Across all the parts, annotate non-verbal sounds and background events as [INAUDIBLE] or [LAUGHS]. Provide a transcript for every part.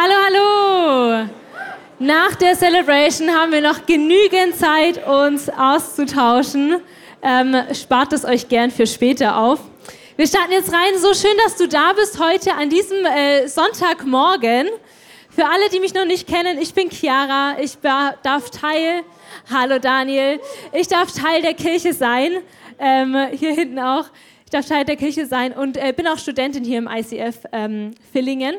Hallo, hallo! Nach der Celebration haben wir noch genügend Zeit, uns auszutauschen. Ähm, spart es euch gern für später auf. Wir starten jetzt rein. So schön, dass du da bist heute an diesem äh, Sonntagmorgen. Für alle, die mich noch nicht kennen, ich bin Chiara. Ich darf Teil, hallo Daniel, ich darf Teil der Kirche sein. Ähm, hier hinten auch. Ich darf Teil der Kirche sein und äh, bin auch Studentin hier im ICF ähm, Villingen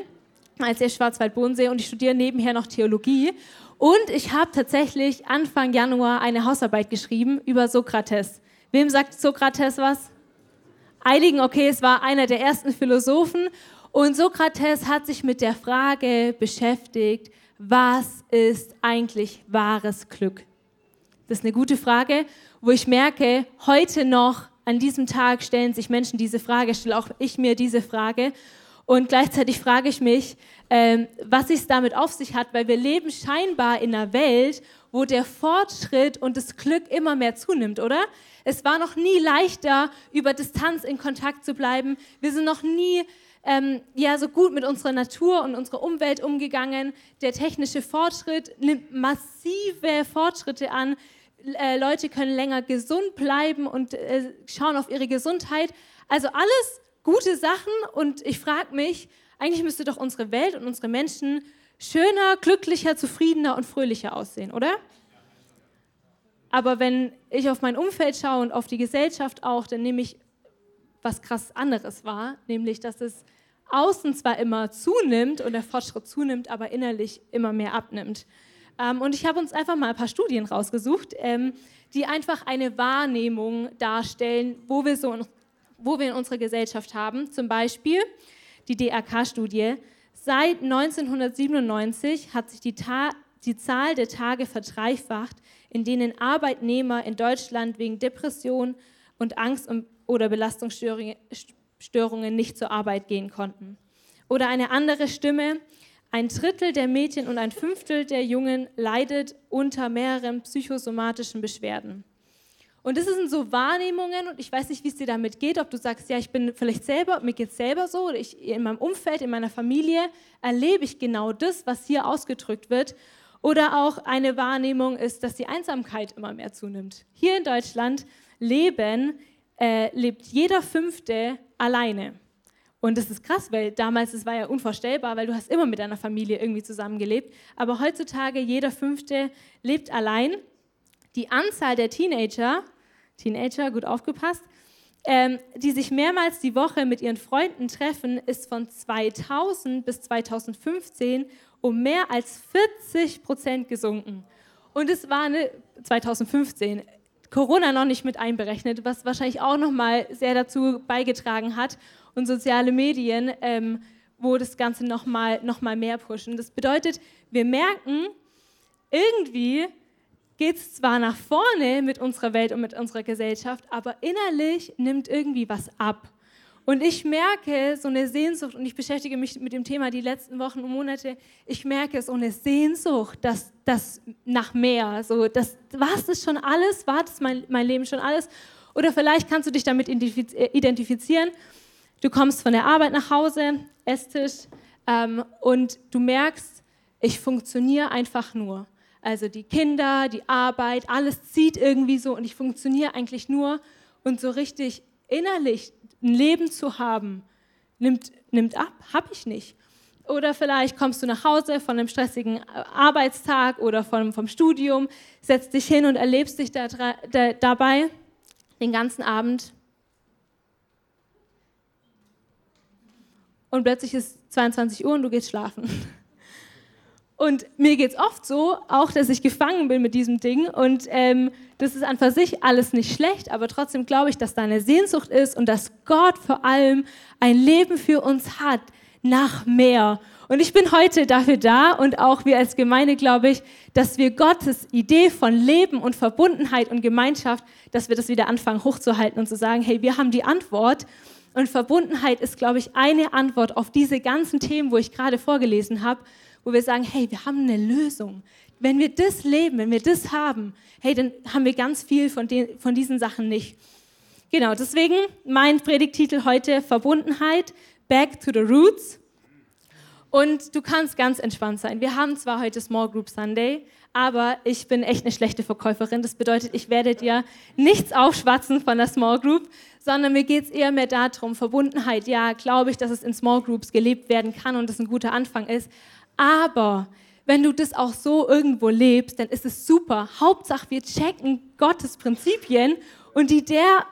als der Schwarzwald-Bodensee und ich studiere nebenher noch Theologie. Und ich habe tatsächlich Anfang Januar eine Hausarbeit geschrieben über Sokrates. Wem sagt Sokrates was? Einigen, okay, es war einer der ersten Philosophen. Und Sokrates hat sich mit der Frage beschäftigt, was ist eigentlich wahres Glück? Das ist eine gute Frage, wo ich merke, heute noch an diesem Tag stellen sich Menschen diese Frage, stelle auch ich mir diese Frage. Und gleichzeitig frage ich mich, ähm, was es damit auf sich hat, weil wir leben scheinbar in einer Welt, wo der Fortschritt und das Glück immer mehr zunimmt, oder? Es war noch nie leichter, über Distanz in Kontakt zu bleiben. Wir sind noch nie ähm, ja, so gut mit unserer Natur und unserer Umwelt umgegangen. Der technische Fortschritt nimmt massive Fortschritte an. Äh, Leute können länger gesund bleiben und äh, schauen auf ihre Gesundheit. Also alles gute Sachen und ich frage mich, eigentlich müsste doch unsere Welt und unsere Menschen schöner, glücklicher, zufriedener und fröhlicher aussehen, oder? Aber wenn ich auf mein Umfeld schaue und auf die Gesellschaft auch, dann nehme ich was krass anderes wahr, nämlich dass es außen zwar immer zunimmt und der Fortschritt zunimmt, aber innerlich immer mehr abnimmt. Ähm, und ich habe uns einfach mal ein paar Studien rausgesucht, ähm, die einfach eine Wahrnehmung darstellen, wo wir so wo wir in unserer Gesellschaft haben. Zum Beispiel die DRK-Studie. Seit 1997 hat sich die, die Zahl der Tage verdreifacht, in denen Arbeitnehmer in Deutschland wegen Depression und Angst oder Belastungsstörungen nicht zur Arbeit gehen konnten. Oder eine andere Stimme, ein Drittel der Mädchen und ein Fünftel der Jungen leidet unter mehreren psychosomatischen Beschwerden. Und das sind so Wahrnehmungen und ich weiß nicht, wie es dir damit geht, ob du sagst, ja, ich bin vielleicht selber, mir geht es selber so, oder ich, in meinem Umfeld, in meiner Familie erlebe ich genau das, was hier ausgedrückt wird. Oder auch eine Wahrnehmung ist, dass die Einsamkeit immer mehr zunimmt. Hier in Deutschland leben, äh, lebt jeder Fünfte alleine. Und das ist krass, weil damals, es war ja unvorstellbar, weil du hast immer mit deiner Familie irgendwie zusammengelebt. Aber heutzutage, jeder Fünfte lebt allein die Anzahl der Teenager, Teenager, gut aufgepasst, ähm, die sich mehrmals die Woche mit ihren Freunden treffen, ist von 2000 bis 2015 um mehr als 40 Prozent gesunken. Und es war eine, 2015, Corona noch nicht mit einberechnet, was wahrscheinlich auch nochmal sehr dazu beigetragen hat und soziale Medien, ähm, wo das Ganze nochmal noch mal mehr pushen. Das bedeutet, wir merken, irgendwie geht es zwar nach vorne mit unserer Welt und mit unserer Gesellschaft, aber innerlich nimmt irgendwie was ab. Und ich merke so eine Sehnsucht, und ich beschäftige mich mit dem Thema die letzten Wochen und Monate, ich merke so eine Sehnsucht, dass das nach mehr, so das, war das schon alles, war das mein, mein Leben schon alles? Oder vielleicht kannst du dich damit äh, identifizieren. Du kommst von der Arbeit nach Hause, Esstisch, ähm, und du merkst, ich funktioniere einfach nur. Also die Kinder, die Arbeit, alles zieht irgendwie so und ich funktioniere eigentlich nur. Und so richtig innerlich ein Leben zu haben, nimmt, nimmt ab, habe ich nicht. Oder vielleicht kommst du nach Hause von einem stressigen Arbeitstag oder vom, vom Studium, setzt dich hin und erlebst dich da, da, dabei den ganzen Abend. Und plötzlich ist 22 Uhr und du gehst schlafen. [LAUGHS] Und mir geht es oft so, auch dass ich gefangen bin mit diesem Ding. Und ähm, das ist an für sich alles nicht schlecht, aber trotzdem glaube ich, dass da eine Sehnsucht ist und dass Gott vor allem ein Leben für uns hat nach mehr. Und ich bin heute dafür da und auch wir als Gemeinde glaube ich, dass wir Gottes Idee von Leben und Verbundenheit und Gemeinschaft, dass wir das wieder anfangen hochzuhalten und zu sagen, hey, wir haben die Antwort. Und Verbundenheit ist, glaube ich, eine Antwort auf diese ganzen Themen, wo ich gerade vorgelesen habe wo wir sagen, hey, wir haben eine Lösung. Wenn wir das leben, wenn wir das haben, hey, dann haben wir ganz viel von, den, von diesen Sachen nicht. Genau, deswegen mein Predigtitel heute Verbundenheit, Back to the Roots. Und du kannst ganz entspannt sein. Wir haben zwar heute Small Group Sunday, aber ich bin echt eine schlechte Verkäuferin. Das bedeutet, ich werde dir nichts aufschwatzen von der Small Group, sondern mir geht es eher mehr darum, Verbundenheit. Ja, glaube ich, dass es in Small Groups gelebt werden kann und das ein guter Anfang ist. Aber wenn du das auch so irgendwo lebst, dann ist es super. Hauptsache, wir checken Gottes Prinzipien und die der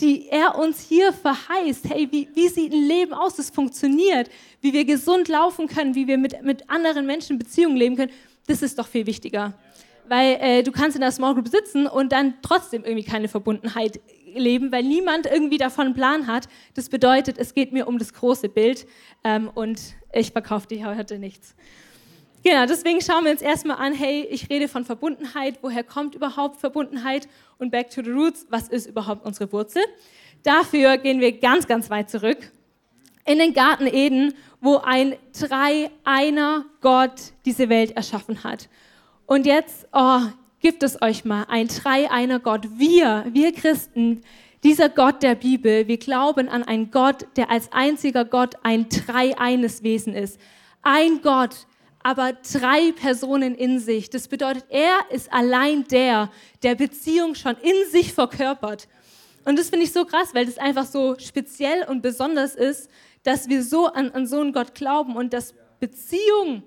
die er uns hier verheißt. Hey, wie, wie sieht ein Leben aus, das funktioniert? Wie wir gesund laufen können, wie wir mit, mit anderen Menschen Beziehungen leben können, das ist doch viel wichtiger. Weil äh, du kannst in der Small Group sitzen und dann trotzdem irgendwie keine Verbundenheit leben, weil niemand irgendwie davon einen Plan hat. Das bedeutet, es geht mir um das große Bild ähm, und ich verkaufe dir heute nichts. Genau, deswegen schauen wir uns erstmal an, hey, ich rede von Verbundenheit, woher kommt überhaupt Verbundenheit und back to the roots, was ist überhaupt unsere Wurzel? Dafür gehen wir ganz, ganz weit zurück in den Garten Eden, wo ein Drei-Einer Gott diese Welt erschaffen hat. Und jetzt, oh, gibt es euch mal ein Drei-Einer Gott. Wir, wir Christen, dieser Gott der Bibel, wir glauben an einen Gott, der als einziger Gott ein Drei-Eines Wesen ist. Ein Gott, aber drei Personen in sich. Das bedeutet, er ist allein der, der Beziehung schon in sich verkörpert. Und das finde ich so krass, weil das einfach so speziell und besonders ist, dass wir so an, an so einen Gott glauben und dass Beziehung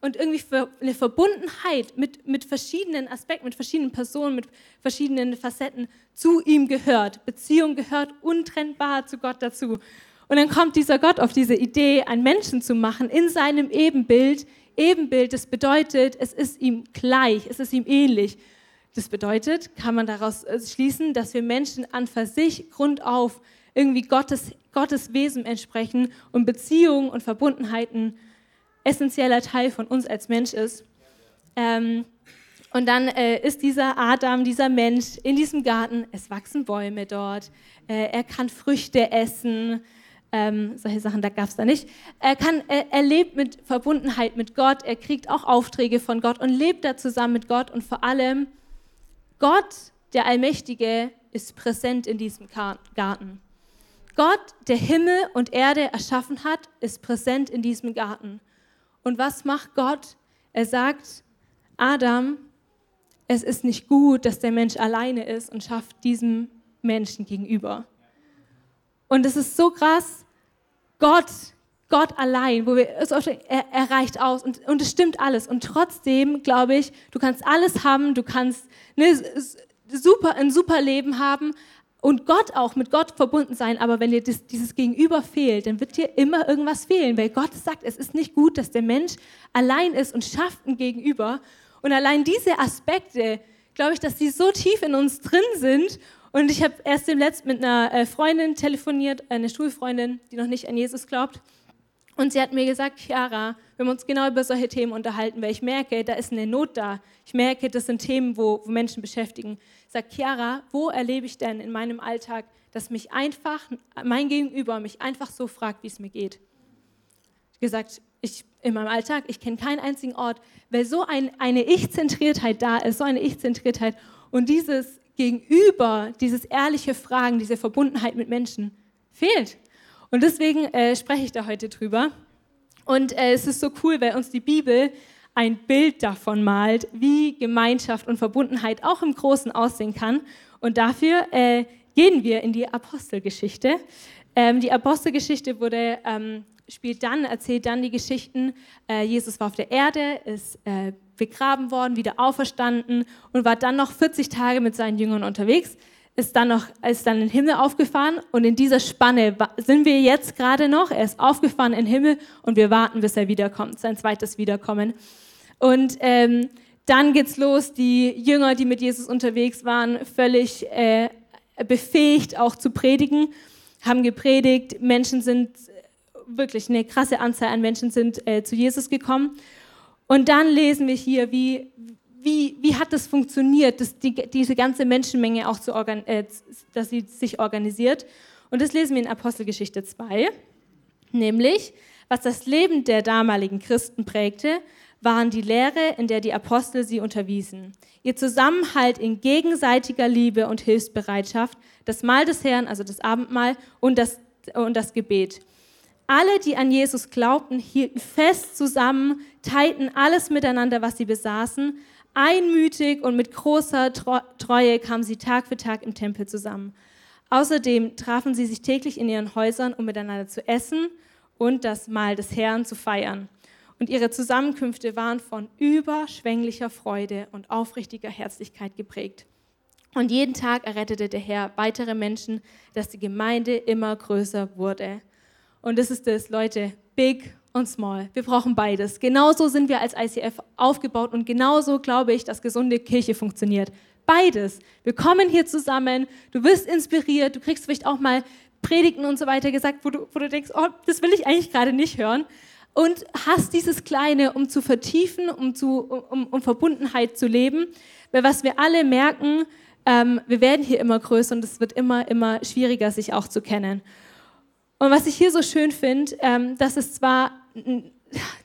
und irgendwie eine Verbundenheit mit, mit verschiedenen Aspekten, mit verschiedenen Personen, mit verschiedenen Facetten zu ihm gehört. Beziehung gehört untrennbar zu Gott dazu. Und dann kommt dieser Gott auf diese Idee, einen Menschen zu machen in seinem Ebenbild, Ebenbild, das bedeutet, es ist ihm gleich, es ist ihm ähnlich. Das bedeutet, kann man daraus äh, schließen, dass wir Menschen an für sich grundauf irgendwie Gottes, Gottes Wesen entsprechen und Beziehungen und Verbundenheiten essentieller Teil von uns als Mensch ist. Ähm, und dann äh, ist dieser Adam, dieser Mensch in diesem Garten, es wachsen Bäume dort, äh, er kann Früchte essen, ähm, solche Sachen, da gab es da nicht. Er, kann, er, er lebt mit Verbundenheit mit Gott, er kriegt auch Aufträge von Gott und lebt da zusammen mit Gott und vor allem Gott, der Allmächtige, ist präsent in diesem Garten. Gott, der Himmel und Erde erschaffen hat, ist präsent in diesem Garten. Und was macht Gott? Er sagt, Adam, es ist nicht gut, dass der Mensch alleine ist und schafft diesem Menschen gegenüber. Und es ist so krass, Gott, Gott allein, wo wir, er, er reicht aus und, und es stimmt alles. Und trotzdem glaube ich, du kannst alles haben, du kannst ne, super, ein super Leben haben und Gott auch mit Gott verbunden sein. Aber wenn dir das, dieses Gegenüber fehlt, dann wird dir immer irgendwas fehlen, weil Gott sagt, es ist nicht gut, dass der Mensch allein ist und schafft ein Gegenüber. Und allein diese Aspekte, glaube ich, dass die so tief in uns drin sind und ich habe erst im Letzten mit einer äh, Freundin telefoniert, eine Schulfreundin, die noch nicht an Jesus glaubt. Und sie hat mir gesagt, Chiara, wir haben uns genau über solche Themen unterhalten, weil ich merke, da ist eine Not da. Ich merke, das sind Themen, wo, wo Menschen beschäftigen. Sagt Chiara, wo erlebe ich denn in meinem Alltag, dass mich einfach, mein Gegenüber mich einfach so fragt, wie es mir geht? Gesagt, ich, in meinem Alltag, ich kenne keinen einzigen Ort, weil so ein, eine Ich-Zentriertheit da ist, so eine Ich-Zentriertheit und dieses Gegenüber, dieses ehrliche Fragen, diese Verbundenheit mit Menschen fehlt. Und deswegen äh, spreche ich da heute drüber. Und äh, es ist so cool, weil uns die Bibel ein Bild davon malt, wie Gemeinschaft und Verbundenheit auch im Großen aussehen kann. Und dafür äh, gehen wir in die Apostelgeschichte. Ähm, die Apostelgeschichte wurde, ähm, spielt dann, erzählt dann die Geschichten. Äh, Jesus war auf der Erde, ist äh, begraben worden, wieder auferstanden und war dann noch 40 Tage mit seinen Jüngern unterwegs, ist dann noch, ist dann in den Himmel aufgefahren und in dieser Spanne sind wir jetzt gerade noch. Er ist aufgefahren in den Himmel und wir warten, bis er wiederkommt, sein zweites Wiederkommen. Und ähm, dann geht's los. Die Jünger, die mit Jesus unterwegs waren, völlig äh, befähigt, auch zu predigen, haben gepredigt. Menschen sind wirklich eine krasse Anzahl an Menschen sind äh, zu Jesus gekommen. Und dann lesen wir hier, wie, wie, wie hat das funktioniert, dass die, diese ganze Menschenmenge auch zu organ, äh, dass sie sich organisiert. Und das lesen wir in Apostelgeschichte 2, nämlich, was das Leben der damaligen Christen prägte, waren die Lehre, in der die Apostel sie unterwiesen. Ihr Zusammenhalt in gegenseitiger Liebe und Hilfsbereitschaft, das Mahl des Herrn, also das Abendmahl und das, und das Gebet. Alle, die an Jesus glaubten, hielten fest zusammen, teilten alles miteinander, was sie besaßen. Einmütig und mit großer Treue kamen sie Tag für Tag im Tempel zusammen. Außerdem trafen sie sich täglich in ihren Häusern, um miteinander zu essen und das Mahl des Herrn zu feiern. Und ihre Zusammenkünfte waren von überschwänglicher Freude und aufrichtiger Herzlichkeit geprägt. Und jeden Tag errettete der Herr weitere Menschen, dass die Gemeinde immer größer wurde. Und das ist das, Leute, big und small. Wir brauchen beides. Genauso sind wir als ICF aufgebaut und genauso glaube ich, dass gesunde Kirche funktioniert. Beides. Wir kommen hier zusammen, du wirst inspiriert, du kriegst vielleicht auch mal Predigten und so weiter gesagt, wo du, wo du denkst, oh, das will ich eigentlich gerade nicht hören. Und hast dieses Kleine, um zu vertiefen, um, zu, um, um Verbundenheit zu leben. Weil was wir alle merken, ähm, wir werden hier immer größer und es wird immer, immer schwieriger, sich auch zu kennen. Und was ich hier so schön finde, ähm, dass es zwar,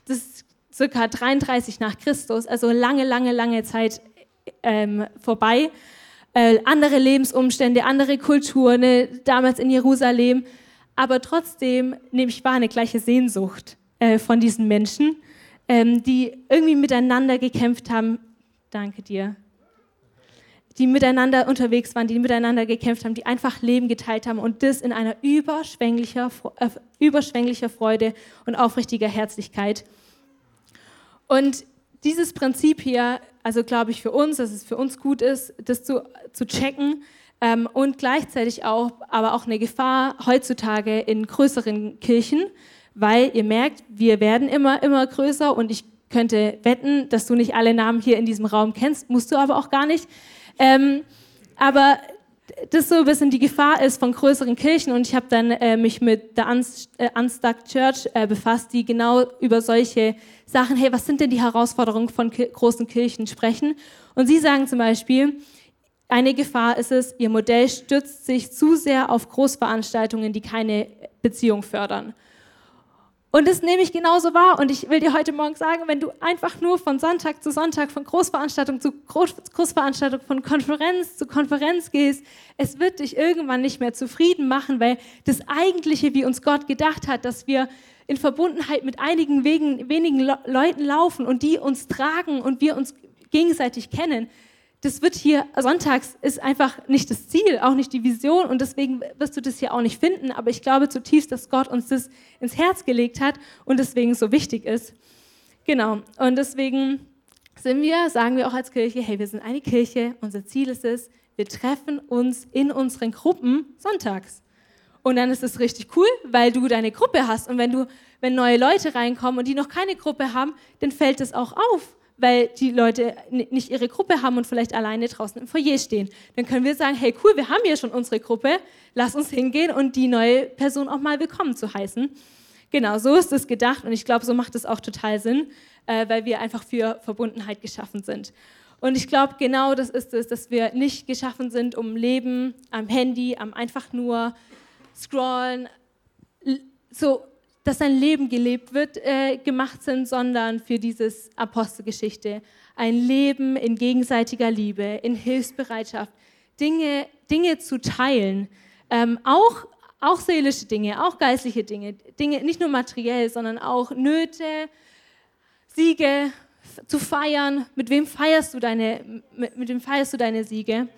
das ist circa 33 nach Christus, also lange, lange, lange Zeit ähm, vorbei, äh, andere Lebensumstände, andere Kulturen, ne, damals in Jerusalem, aber trotzdem nehme ich wahr eine gleiche Sehnsucht äh, von diesen Menschen, ähm, die irgendwie miteinander gekämpft haben. Danke dir die miteinander unterwegs waren, die miteinander gekämpft haben, die einfach Leben geteilt haben und das in einer überschwänglicher, äh, überschwänglicher Freude und aufrichtiger Herzlichkeit. Und dieses Prinzip hier, also glaube ich für uns, dass es für uns gut ist, das zu, zu checken ähm, und gleichzeitig auch, aber auch eine Gefahr heutzutage in größeren Kirchen, weil ihr merkt, wir werden immer, immer größer und ich könnte wetten, dass du nicht alle Namen hier in diesem Raum kennst, musst du aber auch gar nicht. Ähm, aber das so ein bisschen die Gefahr ist von größeren Kirchen und ich habe dann äh, mich mit der äh, Unstuck Church äh, befasst, die genau über solche Sachen, hey, was sind denn die Herausforderungen von ki großen Kirchen sprechen? Und sie sagen zum Beispiel, eine Gefahr ist es, ihr Modell stützt sich zu sehr auf Großveranstaltungen, die keine Beziehung fördern. Und das nehme ich genauso wahr. Und ich will dir heute Morgen sagen, wenn du einfach nur von Sonntag zu Sonntag, von Großveranstaltung zu Großveranstaltung, von Konferenz zu Konferenz gehst, es wird dich irgendwann nicht mehr zufrieden machen, weil das Eigentliche, wie uns Gott gedacht hat, dass wir in Verbundenheit mit einigen wenigen Leuten laufen und die uns tragen und wir uns gegenseitig kennen, das wird hier sonntags ist einfach nicht das Ziel, auch nicht die Vision und deswegen wirst du das hier auch nicht finden. Aber ich glaube zutiefst, dass Gott uns das ins Herz gelegt hat und deswegen so wichtig ist. Genau. Und deswegen sind wir, sagen wir auch als Kirche, hey, wir sind eine Kirche. Unser Ziel ist es, wir treffen uns in unseren Gruppen sonntags. Und dann ist es richtig cool, weil du deine Gruppe hast. Und wenn du, wenn neue Leute reinkommen und die noch keine Gruppe haben, dann fällt es auch auf weil die Leute nicht ihre Gruppe haben und vielleicht alleine draußen im Foyer stehen. Dann können wir sagen, hey cool, wir haben ja schon unsere Gruppe, lass uns hingehen und die neue Person auch mal willkommen zu heißen. Genau, so ist es gedacht und ich glaube, so macht es auch total Sinn, äh, weil wir einfach für Verbundenheit geschaffen sind. Und ich glaube, genau das ist es, dass wir nicht geschaffen sind, um Leben am Handy, am einfach nur scrollen, so dass sein Leben gelebt wird, äh, gemacht sind, sondern für dieses Apostelgeschichte. Ein Leben in gegenseitiger Liebe, in Hilfsbereitschaft, Dinge, Dinge zu teilen. Ähm, auch, auch seelische Dinge, auch geistliche Dinge, Dinge, nicht nur materiell, sondern auch Nöte, Siege zu feiern. Mit wem feierst du deine, mit, mit feierst du deine Siege?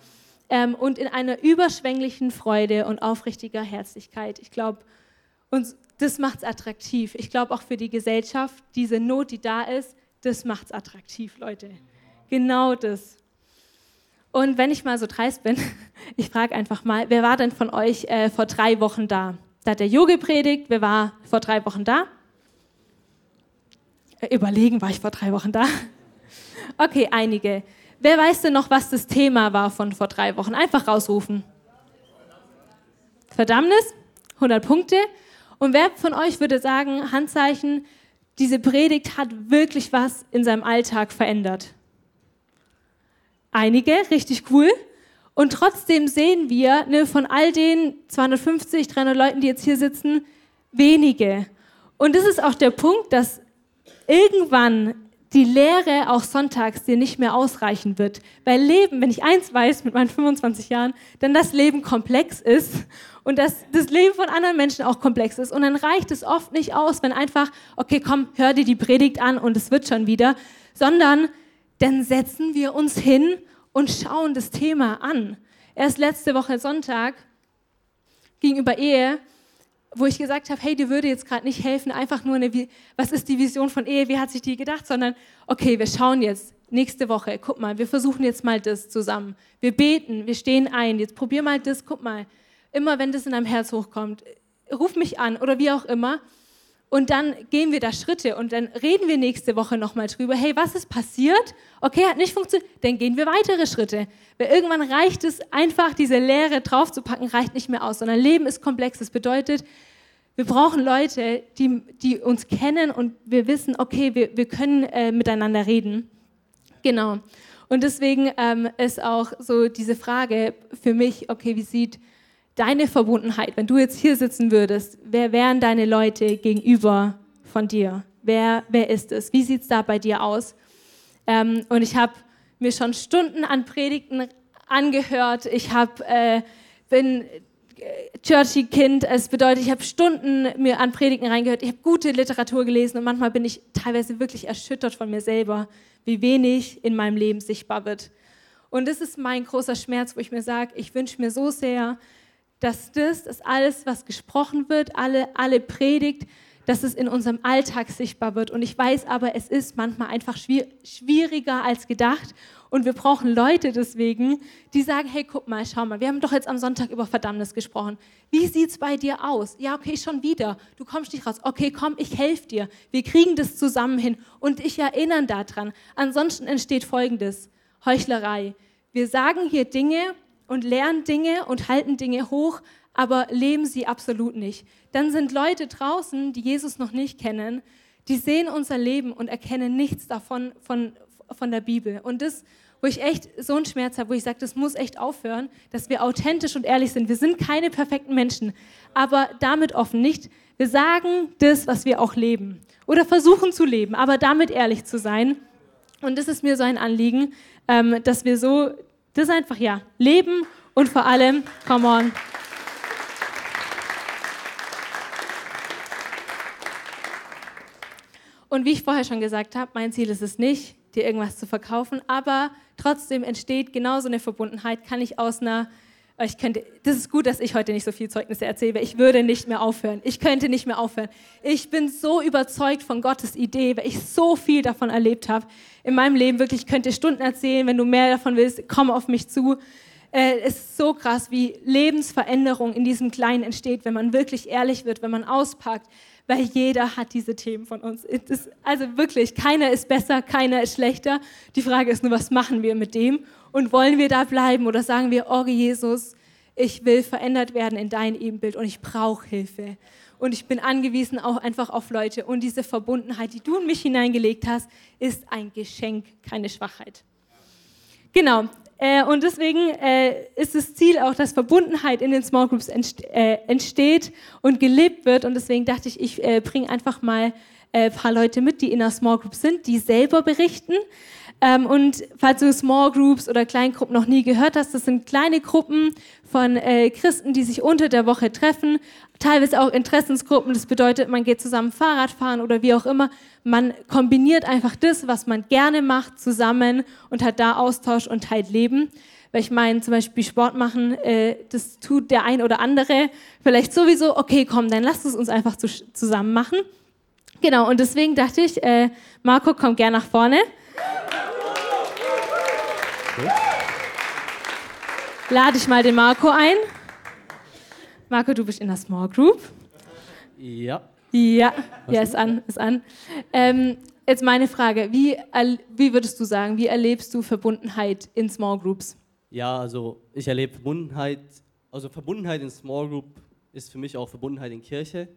Ähm, und in einer überschwänglichen Freude und aufrichtiger Herzlichkeit. Ich glaube, uns das macht es attraktiv. Ich glaube auch für die Gesellschaft, diese Not, die da ist, das macht es attraktiv, Leute. Genau das. Und wenn ich mal so dreist bin, [LAUGHS] ich frage einfach mal, wer war denn von euch äh, vor drei Wochen da? Da hat der Jo gepredigt, wer war vor drei Wochen da? Äh, überlegen, war ich vor drei Wochen da? [LAUGHS] Okay, einige. Wer weiß denn noch, was das Thema war von vor drei Wochen? Einfach rausrufen. Verdammnis, 100 Punkte. Und wer von euch würde sagen, Handzeichen, diese Predigt hat wirklich was in seinem Alltag verändert? Einige, richtig cool. Und trotzdem sehen wir ne, von all den 250, 300 Leuten, die jetzt hier sitzen, wenige. Und das ist auch der Punkt, dass irgendwann die Lehre auch sonntags dir nicht mehr ausreichen wird. Weil Leben, wenn ich eins weiß mit meinen 25 Jahren, dann das Leben komplex ist und dass das Leben von anderen Menschen auch komplex ist. Und dann reicht es oft nicht aus, wenn einfach, okay, komm, hör dir die Predigt an und es wird schon wieder, sondern dann setzen wir uns hin und schauen das Thema an. Erst letzte Woche Sonntag gegenüber Ehe wo ich gesagt habe, hey, dir würde jetzt gerade nicht helfen, einfach nur eine, was ist die Vision von Ehe, wie hat sich die gedacht, sondern okay, wir schauen jetzt nächste Woche, guck mal, wir versuchen jetzt mal das zusammen. Wir beten, wir stehen ein, jetzt probier mal das, guck mal. Immer wenn das in deinem Herz hochkommt, ruf mich an oder wie auch immer. Und dann gehen wir da Schritte und dann reden wir nächste Woche nochmal drüber. Hey, was ist passiert? Okay, hat nicht funktioniert. Dann gehen wir weitere Schritte. Weil irgendwann reicht es einfach, diese Lehre draufzupacken, reicht nicht mehr aus, sondern Leben ist komplex. Das bedeutet, wir brauchen Leute, die, die uns kennen und wir wissen, okay, wir, wir können äh, miteinander reden. Genau. Und deswegen ähm, ist auch so diese Frage für mich, okay, wie sieht deine Verbundenheit, wenn du jetzt hier sitzen würdest, wer wären deine Leute gegenüber von dir? Wer, wer ist es? Wie sieht es da bei dir aus? Ähm, und ich habe mir schon Stunden an Predigten angehört. Ich hab, äh, bin churchy Kind. Es bedeutet, ich habe Stunden mir an Predigten reingehört, ich habe gute Literatur gelesen und manchmal bin ich teilweise wirklich erschüttert von mir selber, wie wenig in meinem Leben sichtbar wird. Und das ist mein großer Schmerz, wo ich mir sage, ich wünsche mir so sehr, dass das, dass alles, was gesprochen wird, alle, alle Predigt, dass es in unserem Alltag sichtbar wird. Und ich weiß aber, es ist manchmal einfach schwieriger als gedacht. Und wir brauchen Leute deswegen, die sagen, hey, guck mal, schau mal, wir haben doch jetzt am Sonntag über Verdammnis gesprochen. Wie sieht es bei dir aus? Ja, okay, schon wieder. Du kommst nicht raus. Okay, komm, ich helfe dir. Wir kriegen das zusammen hin. Und ich erinnere daran. Ansonsten entsteht Folgendes. Heuchlerei. Wir sagen hier Dinge und lernen Dinge und halten Dinge hoch, aber leben sie absolut nicht. Dann sind Leute draußen, die Jesus noch nicht kennen, die sehen unser Leben und erkennen nichts davon von, von der Bibel. Und das, wo ich echt so einen Schmerz habe, wo ich sage, das muss echt aufhören, dass wir authentisch und ehrlich sind. Wir sind keine perfekten Menschen, aber damit offen nicht. Wir sagen das, was wir auch leben oder versuchen zu leben, aber damit ehrlich zu sein. Und das ist mir so ein Anliegen, ähm, dass wir so das einfach ja leben und vor allem, come on, Und wie ich vorher schon gesagt habe, mein Ziel ist es nicht, dir irgendwas zu verkaufen, aber trotzdem entsteht genauso eine Verbundenheit, kann ich aus einer ich könnte, das ist gut, dass ich heute nicht so viel Zeugnisse erzähle, ich würde nicht mehr aufhören. Ich könnte nicht mehr aufhören. Ich bin so überzeugt von Gottes Idee, weil ich so viel davon erlebt habe in meinem Leben. Wirklich, ich könnte Stunden erzählen, wenn du mehr davon willst, komm auf mich zu. Äh, es ist so krass, wie Lebensveränderung in diesem Kleinen entsteht, wenn man wirklich ehrlich wird, wenn man auspackt, weil jeder hat diese Themen von uns. Ist, also wirklich, keiner ist besser, keiner ist schlechter. Die Frage ist nur, was machen wir mit dem? Und wollen wir da bleiben oder sagen wir, oh Jesus, ich will verändert werden in dein Ebenbild und ich brauche Hilfe. Und ich bin angewiesen auch einfach auf Leute. Und diese Verbundenheit, die du in mich hineingelegt hast, ist ein Geschenk, keine Schwachheit. Genau, äh, und deswegen äh, ist das Ziel auch, dass Verbundenheit in den Small Groups entst äh, entsteht und gelebt wird. Und deswegen dachte ich, ich äh, bringe einfach mal ein äh, paar Leute mit, die in einer Small Group sind, die selber berichten. Ähm, und falls du Small Groups oder Kleingruppen noch nie gehört hast, das sind kleine Gruppen von äh, Christen, die sich unter der Woche treffen, teilweise auch Interessensgruppen. Das bedeutet, man geht zusammen Fahrrad fahren oder wie auch immer. Man kombiniert einfach das, was man gerne macht, zusammen und hat da Austausch und teilt Leben. Weil ich meine, zum Beispiel Sport machen, äh, das tut der ein oder andere vielleicht sowieso. Okay, komm, dann lasst es uns einfach zu, zusammen machen. Genau, und deswegen dachte ich, äh, Marco, komm gern nach vorne. Lade ich mal den Marco ein. Marco, du bist in der Small Group. Ja. Ja, ja, ist an, ist an. Ähm, jetzt meine Frage, wie, wie würdest du sagen, wie erlebst du Verbundenheit in Small Groups? Ja, also ich erlebe Verbundenheit, also Verbundenheit in Small Group ist für mich auch Verbundenheit in Kirche.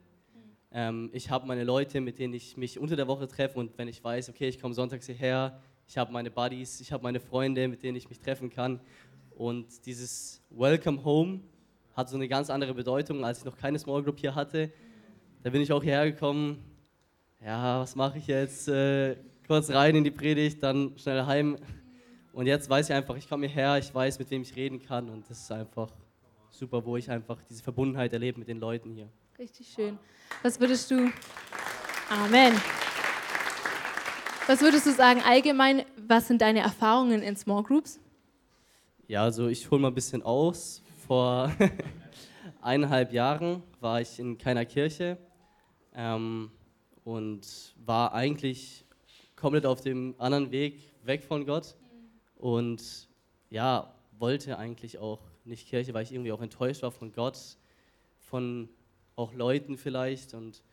Ähm, ich habe meine Leute, mit denen ich mich unter der Woche treffe und wenn ich weiß, okay, ich komme sonntags hierher, ich habe meine Buddies, ich habe meine Freunde, mit denen ich mich treffen kann. Und dieses Welcome Home hat so eine ganz andere Bedeutung, als ich noch keine Small Group hier hatte. Da bin ich auch hierher gekommen. Ja, was mache ich jetzt? Äh, kurz rein in die Predigt, dann schnell heim. Und jetzt weiß ich einfach, ich komme hierher, ich weiß, mit wem ich reden kann und das ist einfach super, wo ich einfach diese Verbundenheit erlebe mit den Leuten hier. Richtig schön. Was würdest du. Amen. Was würdest du sagen allgemein, was sind deine Erfahrungen in Small Groups? Ja, also ich hole mal ein bisschen aus. Vor [LAUGHS] eineinhalb Jahren war ich in keiner Kirche ähm, und war eigentlich komplett auf dem anderen Weg weg von Gott und ja, wollte eigentlich auch nicht Kirche, weil ich irgendwie auch enttäuscht war von Gott, von auch Leuten vielleicht und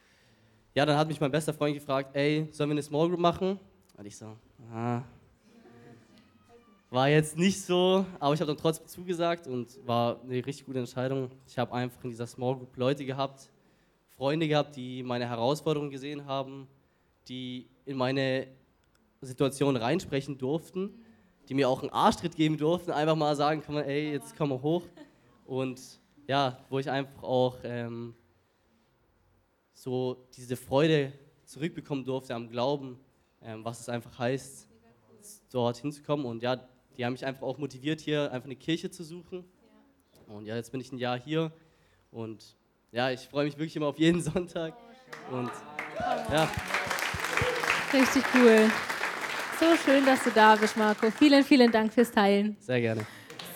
ja, dann hat mich mein bester Freund gefragt, ey, sollen wir eine Small Group machen? Und ich so, ah, war jetzt nicht so, aber ich habe dann trotzdem zugesagt und war eine richtig gute Entscheidung. Ich habe einfach in dieser Small Group Leute gehabt, Freunde gehabt, die meine Herausforderungen gesehen haben, die in meine Situation reinsprechen durften, die mir auch einen Arschtritt geben durften, einfach mal sagen, komm ey, jetzt komm mal hoch. Und ja, wo ich einfach auch ähm, so diese Freude zurückbekommen durfte am Glauben, ähm, was es einfach heißt, dort hinzukommen. Und ja, die haben mich einfach auch motiviert, hier einfach eine Kirche zu suchen. Und ja, jetzt bin ich ein Jahr hier und ja, ich freue mich wirklich immer auf jeden [LAUGHS] Sonntag. Und ja. Richtig cool. So schön, dass du da bist, Marco. Vielen, vielen Dank fürs Teilen. Sehr gerne.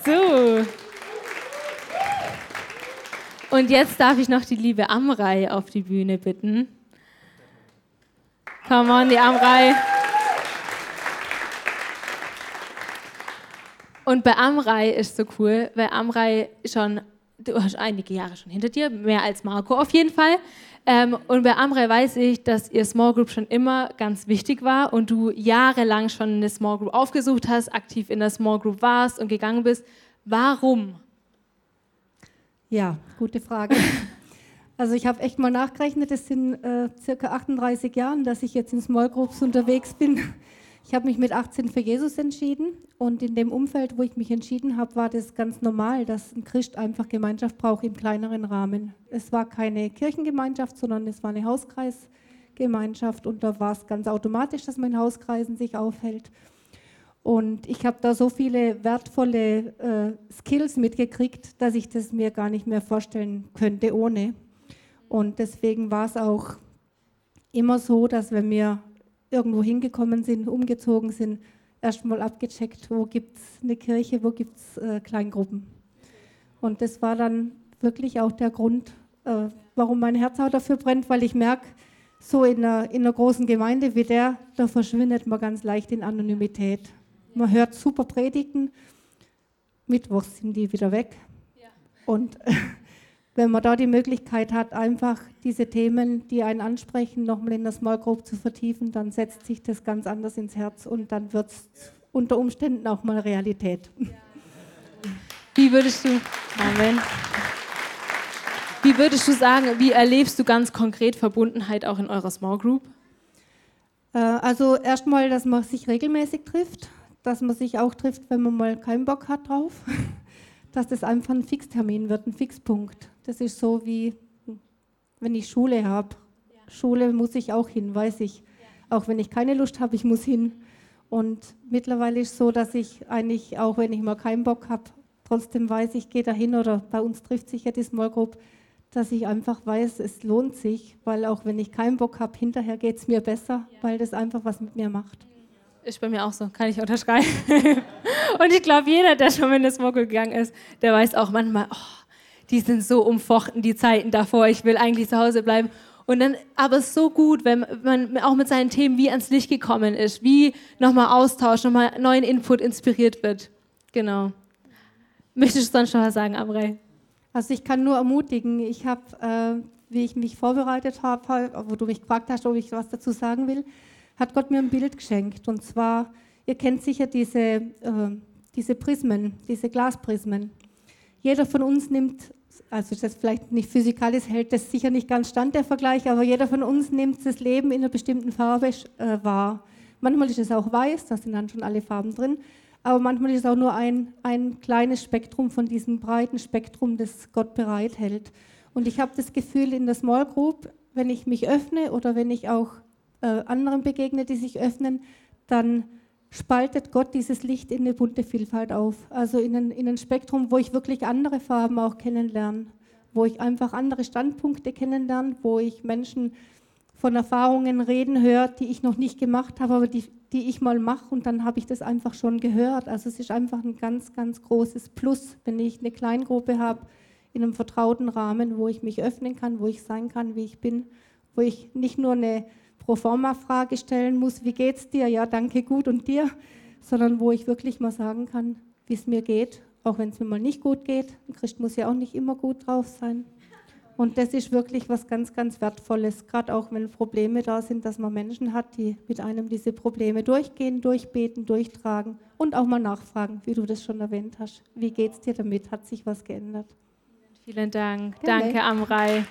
So. Und jetzt darf ich noch die liebe Amrei auf die Bühne bitten. Come on, die Amrei. Und bei Amrei ist so cool, weil Amrei schon, du hast einige Jahre schon hinter dir, mehr als Marco auf jeden Fall. Ähm, und bei Amrei weiß ich, dass ihr Small Group schon immer ganz wichtig war und du jahrelang schon eine Small Group aufgesucht hast, aktiv in der Small Group warst und gegangen bist. Warum? Ja, gute Frage. [LAUGHS] Also ich habe echt mal nachgerechnet, es sind äh, circa 38 Jahre, dass ich jetzt in Small Groups unterwegs bin. Ich habe mich mit 18 für Jesus entschieden und in dem Umfeld, wo ich mich entschieden habe, war das ganz normal, dass ein Christ einfach Gemeinschaft braucht im kleineren Rahmen. Es war keine Kirchengemeinschaft, sondern es war eine Hauskreisgemeinschaft und da war es ganz automatisch, dass man in Hauskreisen sich aufhält. Und ich habe da so viele wertvolle äh, Skills mitgekriegt, dass ich das mir gar nicht mehr vorstellen könnte ohne. Und deswegen war es auch immer so, dass wenn wir irgendwo hingekommen sind, umgezogen sind, erstmal abgecheckt, wo gibt es eine Kirche, wo gibt es äh, Kleingruppen. Und das war dann wirklich auch der Grund, äh, warum mein Herz auch dafür brennt, weil ich merke, so in einer, in einer großen Gemeinde wie der, da verschwindet man ganz leicht in Anonymität. Man hört super Predigten, Mittwochs sind die wieder weg. Ja. Und [LAUGHS] wenn man da die Möglichkeit hat, einfach diese Themen, die einen ansprechen, nochmal in der Small Group zu vertiefen, dann setzt sich das ganz anders ins Herz und dann wird es unter Umständen auch mal Realität. [LAUGHS] Wie würdest du, Amen. Wie würdest du sagen, wie erlebst du ganz konkret Verbundenheit auch in eurer Small Group? Äh, also erstmal, dass man sich regelmäßig trifft, dass man sich auch trifft, wenn man mal keinen Bock hat drauf, [LAUGHS] dass das einfach ein Fixtermin wird, ein Fixpunkt. Das ist so wie, wenn ich Schule habe. Ja. Schule muss ich auch hin, weiß ich. Ja. Auch wenn ich keine Lust habe, ich muss hin. Und mittlerweile ist es so, dass ich eigentlich, auch wenn ich mal keinen Bock habe, trotzdem weiß, ich gehe dahin oder bei uns trifft sich ja die Small Group, dass ich einfach weiß, es lohnt sich, weil auch wenn ich keinen Bock habe, hinterher geht es mir besser, ja. weil das einfach was mit mir macht. Ist bei mir auch so, kann ich unterschreiben. [LAUGHS] Und ich glaube, jeder, der schon in das Group gegangen ist, der weiß auch manchmal, oh, die sind so umfochten, die Zeiten davor, ich will eigentlich zu Hause bleiben. Und dann, aber so gut, wenn man auch mit seinen Themen wie ans Licht gekommen ist, wie nochmal Austausch, nochmal neuen Input inspiriert wird. Genau. Möchtest du sonst noch was sagen, Amrei? Also ich kann nur ermutigen, ich habe, äh, wie ich mich vorbereitet habe, wo du mich gefragt hast, ob ich was dazu sagen will, hat Gott mir ein Bild geschenkt. Und zwar, ihr kennt sicher diese, äh, diese Prismen, diese Glasprismen. Jeder von uns nimmt also das vielleicht nicht physikalisch hält das sicher nicht ganz stand, der Vergleich, aber jeder von uns nimmt das Leben in einer bestimmten Farbe äh, wahr. Manchmal ist es auch weiß, da sind dann schon alle Farben drin, aber manchmal ist es auch nur ein, ein kleines Spektrum von diesem breiten Spektrum, das Gott bereithält. Und ich habe das Gefühl, in der Small Group, wenn ich mich öffne oder wenn ich auch äh, anderen begegnet, die sich öffnen, dann spaltet Gott dieses Licht in eine bunte Vielfalt auf. Also in ein, in ein Spektrum, wo ich wirklich andere Farben auch kennenlerne, wo ich einfach andere Standpunkte kennenlerne, wo ich Menschen von Erfahrungen reden höre, die ich noch nicht gemacht habe, aber die, die ich mal mache und dann habe ich das einfach schon gehört. Also es ist einfach ein ganz, ganz großes Plus, wenn ich eine Kleingruppe habe in einem vertrauten Rahmen, wo ich mich öffnen kann, wo ich sein kann, wie ich bin, wo ich nicht nur eine Proforma-Frage stellen muss, wie geht's dir? Ja, danke, gut und dir, sondern wo ich wirklich mal sagen kann, wie es mir geht, auch wenn es mir mal nicht gut geht. Ein Christ muss ja auch nicht immer gut drauf sein. Und das ist wirklich was ganz, ganz Wertvolles, gerade auch wenn Probleme da sind, dass man Menschen hat, die mit einem diese Probleme durchgehen, durchbeten, durchtragen und auch mal nachfragen, wie du das schon erwähnt hast. Wie geht es dir damit? Hat sich was geändert? Vielen Dank. Gerne. Danke, Amrei.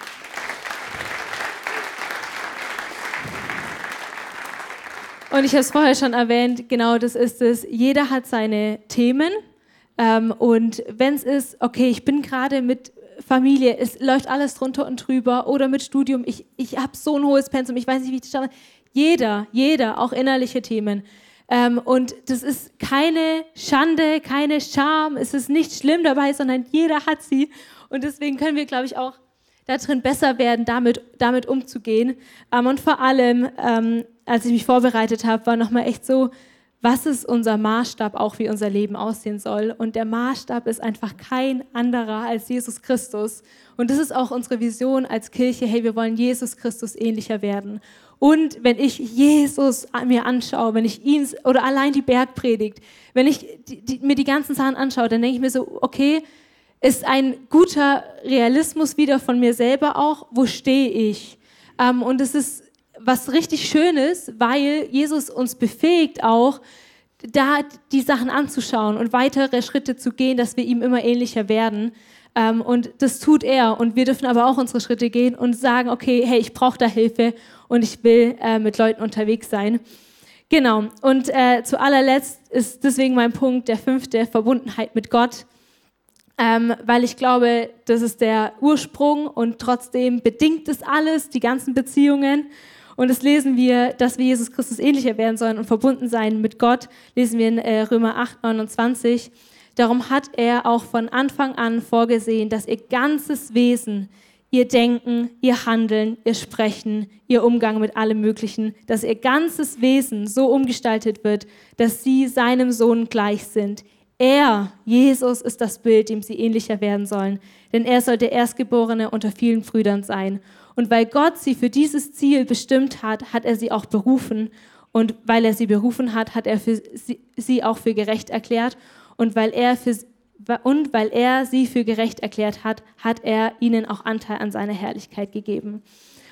Und ich habe es vorher schon erwähnt, genau das ist es. Jeder hat seine Themen. Ähm, und wenn es ist, okay, ich bin gerade mit Familie, es läuft alles drunter und drüber oder mit Studium, ich, ich habe so ein hohes Pensum, ich weiß nicht, wie ich das schaffe. Jeder, jeder, auch innerliche Themen. Ähm, und das ist keine Schande, keine Scham, es ist nicht schlimm dabei, sondern jeder hat sie. Und deswegen können wir, glaube ich, auch darin besser werden, damit, damit umzugehen. Ähm, und vor allem, ähm, als ich mich vorbereitet habe, war nochmal echt so, was ist unser Maßstab auch, wie unser Leben aussehen soll. Und der Maßstab ist einfach kein anderer als Jesus Christus. Und das ist auch unsere Vision als Kirche, hey, wir wollen Jesus Christus ähnlicher werden. Und wenn ich Jesus mir anschaue, wenn ich ihn, oder allein die Bergpredigt, wenn ich die, die, mir die ganzen Sachen anschaue, dann denke ich mir so, okay, ist ein guter Realismus wieder von mir selber auch, wo stehe ich? Ähm, und es ist was richtig Schönes, weil Jesus uns befähigt auch, da die Sachen anzuschauen und weitere Schritte zu gehen, dass wir ihm immer ähnlicher werden. Ähm, und das tut er. Und wir dürfen aber auch unsere Schritte gehen und sagen, okay, hey, ich brauche da Hilfe und ich will äh, mit Leuten unterwegs sein. Genau. Und äh, zu allerletzt ist deswegen mein Punkt, der fünfte, Verbundenheit mit Gott ähm, weil ich glaube, das ist der Ursprung und trotzdem bedingt es alles, die ganzen Beziehungen. Und das lesen wir, dass wir Jesus Christus ähnlicher werden sollen und verbunden sein mit Gott, lesen wir in äh, Römer 8, 29. Darum hat er auch von Anfang an vorgesehen, dass ihr ganzes Wesen, ihr Denken, ihr Handeln, ihr Sprechen, ihr Umgang mit allem Möglichen, dass ihr ganzes Wesen so umgestaltet wird, dass sie seinem Sohn gleich sind. Er, Jesus, ist das Bild, dem sie ähnlicher werden sollen, denn er soll der Erstgeborene unter vielen Brüdern sein. Und weil Gott sie für dieses Ziel bestimmt hat, hat er sie auch berufen. Und weil er sie berufen hat, hat er für sie, sie auch für gerecht erklärt. Und weil, er für, und weil er sie für gerecht erklärt hat, hat er ihnen auch Anteil an seiner Herrlichkeit gegeben.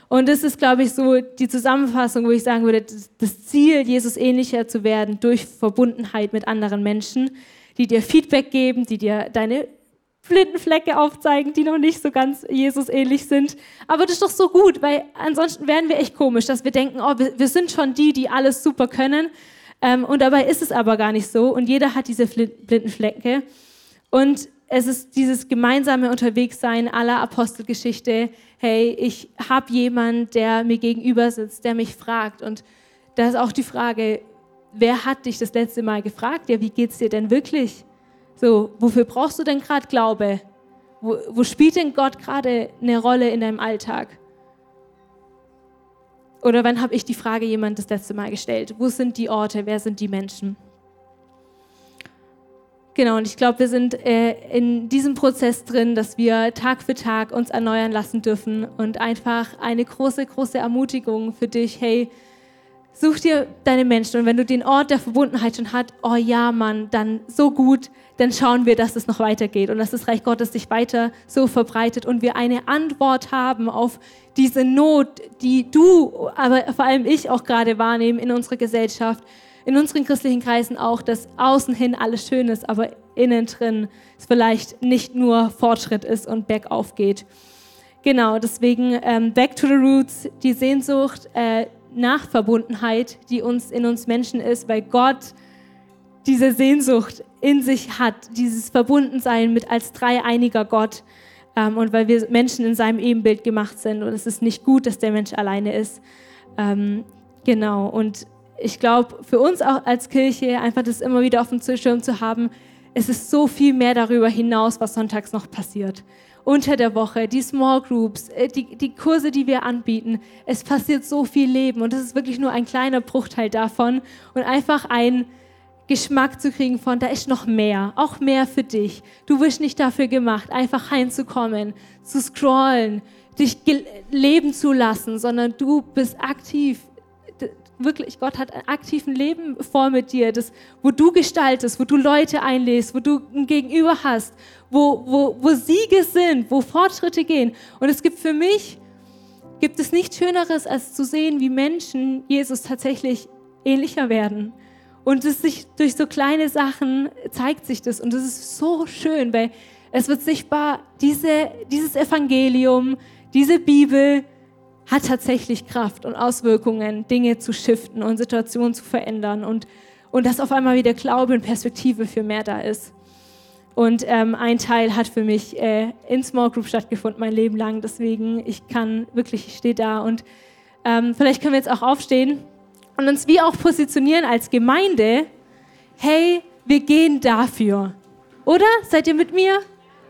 Und das ist, glaube ich, so die Zusammenfassung, wo ich sagen würde, das Ziel, Jesus ähnlicher zu werden durch Verbundenheit mit anderen Menschen die dir Feedback geben, die dir deine blinden Flecke aufzeigen, die noch nicht so ganz Jesus ähnlich sind. Aber das ist doch so gut, weil ansonsten wären wir echt komisch, dass wir denken, oh, wir, wir sind schon die, die alles super können. Ähm, und dabei ist es aber gar nicht so. Und jeder hat diese blinden Flecke. Und es ist dieses gemeinsame Unterwegssein aller Apostelgeschichte. Hey, ich habe jemanden, der mir gegenüber sitzt, der mich fragt. Und da ist auch die Frage, wer hat dich das letzte Mal gefragt, ja, wie geht's dir denn wirklich? So, wofür brauchst du denn gerade Glaube? Wo, wo spielt denn Gott gerade eine Rolle in deinem Alltag? Oder wann habe ich die Frage jemand das letzte Mal gestellt? Wo sind die Orte? Wer sind die Menschen? Genau, und ich glaube, wir sind äh, in diesem Prozess drin, dass wir Tag für Tag uns erneuern lassen dürfen und einfach eine große, große Ermutigung für dich, hey, Such dir deine Menschen und wenn du den Ort der Verbundenheit schon hast, oh ja, Mann, dann so gut, dann schauen wir, dass es noch weitergeht und dass das Reich Gottes sich weiter so verbreitet und wir eine Antwort haben auf diese Not, die du, aber vor allem ich auch gerade wahrnehmen in unserer Gesellschaft, in unseren christlichen Kreisen auch, dass außen hin alles schön ist, aber innen drin es vielleicht nicht nur Fortschritt ist und bergauf geht. Genau, deswegen ähm, Back to the Roots, die Sehnsucht, äh, Nachverbundenheit, die uns in uns Menschen ist, weil Gott diese Sehnsucht in sich hat, dieses Verbundensein mit als dreieiniger Gott ähm, und weil wir Menschen in seinem Ebenbild gemacht sind und es ist nicht gut, dass der Mensch alleine ist. Ähm, Genau, und ich glaube, für uns auch als Kirche, einfach das immer wieder auf dem Schirm zu haben, es ist so viel mehr darüber hinaus, was sonntags noch passiert. Unter der Woche, die Small Groups, äh, die, die Kurse, die wir anbieten. Es passiert so viel Leben und das ist wirklich nur ein kleiner Bruchteil davon. Und einfach ein Geschmack zu kriegen von, da ist noch mehr, auch mehr für dich. Du wirst nicht dafür gemacht, einfach heimzukommen, zu scrollen, dich leben zu lassen, sondern du bist aktiv wirklich, Gott hat ein aktiven Leben vor mit dir, das, wo du gestaltest, wo du Leute einlädst, wo du ein Gegenüber hast, wo, wo, wo Siege sind, wo Fortschritte gehen. Und es gibt für mich, gibt es nichts Schöneres, als zu sehen, wie Menschen Jesus tatsächlich ähnlicher werden. Und es sich durch so kleine Sachen zeigt sich das. Und das ist so schön, weil es wird sichtbar, diese, dieses Evangelium, diese Bibel, hat tatsächlich Kraft und Auswirkungen, Dinge zu shiften und Situationen zu verändern und, und dass auf einmal wieder Glaube und Perspektive für mehr da ist. Und ähm, ein Teil hat für mich äh, in Small Group stattgefunden, mein Leben lang. Deswegen, ich kann wirklich, ich stehe da und ähm, vielleicht können wir jetzt auch aufstehen und uns wie auch positionieren als Gemeinde. Hey, wir gehen dafür. Oder? Seid ihr mit mir?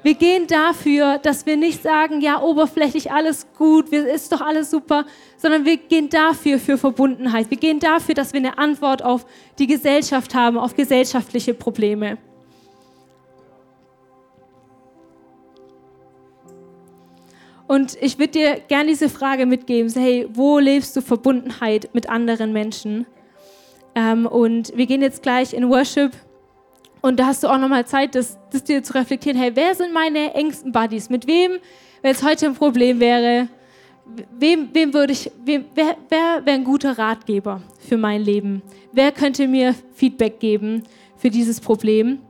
Wir gehen dafür, dass wir nicht sagen, ja, oberflächlich alles gut, ist doch alles super, sondern wir gehen dafür für Verbundenheit. Wir gehen dafür, dass wir eine Antwort auf die Gesellschaft haben, auf gesellschaftliche Probleme. Und ich würde dir gerne diese Frage mitgeben, hey, wo lebst du Verbundenheit mit anderen Menschen? Ähm, und wir gehen jetzt gleich in Worship. Und da hast du auch nochmal Zeit, das, das dir zu reflektieren, hey, wer sind meine engsten Buddies? Mit wem, wenn es heute ein Problem wäre, wem, wem würde ich, wem, wer, wer wäre ein guter Ratgeber für mein Leben? Wer könnte mir Feedback geben für dieses Problem?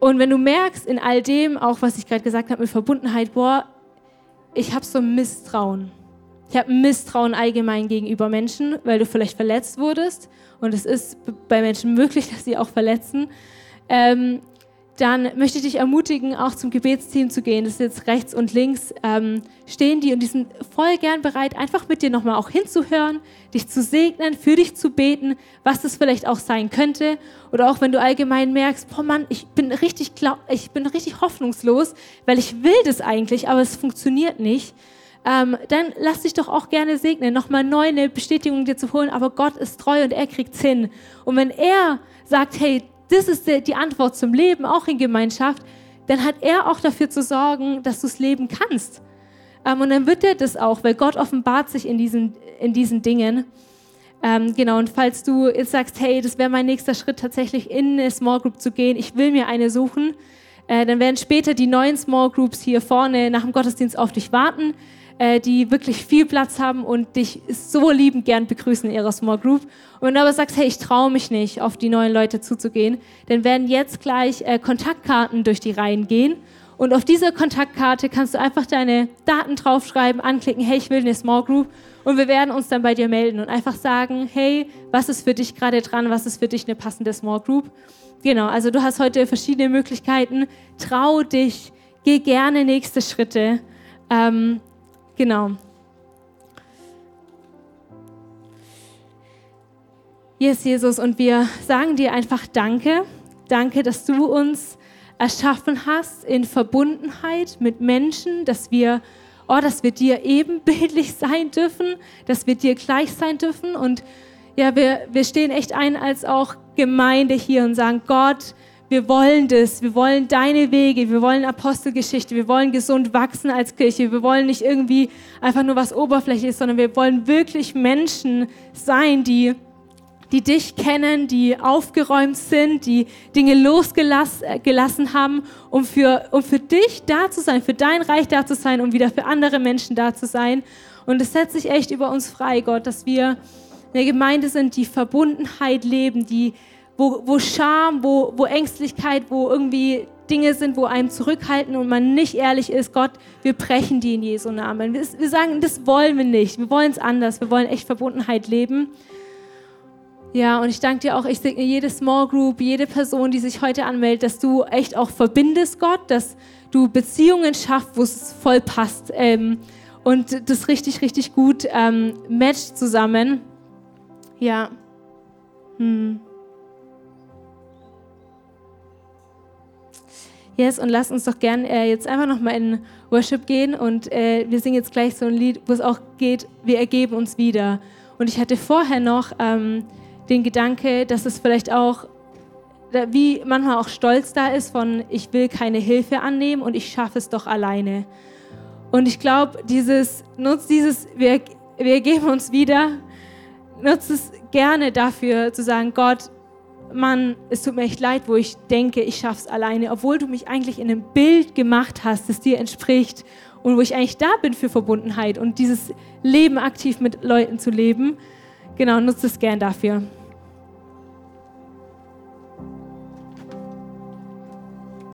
Und wenn du merkst in all dem, auch was ich gerade gesagt habe mit Verbundenheit, boah, ich habe so ein Misstrauen. Ich habe Misstrauen allgemein gegenüber Menschen, weil du vielleicht verletzt wurdest und es ist bei Menschen möglich, [LAUGHS] dass sie auch verletzen, ähm, dann möchte ich dich ermutigen, auch zum Gebetsteam zu gehen. Das ist jetzt rechts und links ähm, stehen die und die sind voll gern bereit, einfach mit dir nochmal auch hinzuhören, dich zu segnen, für dich zu beten, was das vielleicht auch sein könnte. Oder auch wenn du allgemein merkst, boah Mann, ich bin richtig, ich bin richtig hoffnungslos, weil ich will das eigentlich, aber es funktioniert nicht ähm, dann lass dich doch auch gerne segnen, nochmal neu eine Bestätigung dir zu holen, aber Gott ist treu und er kriegt's hin. Und wenn er sagt, hey, das ist die Antwort zum Leben, auch in Gemeinschaft, dann hat er auch dafür zu sorgen, dass du es leben kannst. Ähm, und dann wird er das auch, weil Gott offenbart sich in diesen, in diesen Dingen. Ähm, genau, und falls du jetzt sagst, hey, das wäre mein nächster Schritt, tatsächlich in eine Small Group zu gehen, ich will mir eine suchen, äh, dann werden später die neuen Small Groups hier vorne nach dem Gottesdienst auf dich warten äh, die wirklich viel Platz haben und dich so liebend gern begrüßen in ihrer Small Group. Und wenn du aber sagst, hey, ich traue mich nicht, auf die neuen Leute zuzugehen, dann werden jetzt gleich äh, Kontaktkarten durch die Reihen gehen. Und auf dieser Kontaktkarte kannst du einfach deine Daten draufschreiben, anklicken, hey, ich will eine Small Group. Und wir werden uns dann bei dir melden und einfach sagen, hey, was ist für dich gerade dran, was ist für dich eine passende Small Group. Genau, also du hast heute verschiedene Möglichkeiten. Trau dich, geh gerne nächste Schritte. Ähm, Genau. Yes, Jesus, und wir sagen dir einfach Danke. Danke, dass du uns erschaffen hast in Verbundenheit mit Menschen, dass wir, oh, dass wir dir ebenbildlich sein dürfen, dass wir dir gleich sein dürfen. Und ja, wir, wir stehen echt ein als auch Gemeinde hier und sagen, Gott, wir wollen das, wir wollen deine Wege, wir wollen Apostelgeschichte, wir wollen gesund wachsen als Kirche, wir wollen nicht irgendwie einfach nur was Oberflächliches, sondern wir wollen wirklich Menschen sein, die, die dich kennen, die aufgeräumt sind, die Dinge losgelassen haben, um für, um für dich da zu sein, für dein Reich da zu sein, um wieder für andere Menschen da zu sein. Und es setzt sich echt über uns frei, Gott, dass wir eine Gemeinde sind, die Verbundenheit leben, die wo, wo Scham, wo, wo Ängstlichkeit, wo irgendwie Dinge sind, wo einem zurückhalten und man nicht ehrlich ist, Gott, wir brechen die in Jesu Namen. Wir, wir sagen, das wollen wir nicht. Wir wollen es anders. Wir wollen echt Verbundenheit leben. Ja, und ich danke dir auch, ich segne jede Small Group, jede Person, die sich heute anmeldet, dass du echt auch verbindest, Gott, dass du Beziehungen schaffst, wo es voll passt. Ähm, und das richtig, richtig gut ähm, matcht zusammen. Ja. Hm. Yes, und lasst uns doch gern äh, jetzt einfach nochmal in Worship gehen und äh, wir singen jetzt gleich so ein Lied, wo es auch geht, wir ergeben uns wieder. Und ich hatte vorher noch ähm, den Gedanke, dass es vielleicht auch, wie manchmal auch Stolz da ist von, ich will keine Hilfe annehmen und ich schaffe es doch alleine. Und ich glaube, dieses, nutzt dieses, wir, wir ergeben uns wieder, nutzt es gerne dafür zu sagen, Gott, Mann, es tut mir echt leid, wo ich denke, ich schaff's alleine, obwohl du mich eigentlich in einem Bild gemacht hast, das dir entspricht und wo ich eigentlich da bin für Verbundenheit und dieses Leben aktiv mit Leuten zu leben. Genau, nutzt es gern dafür.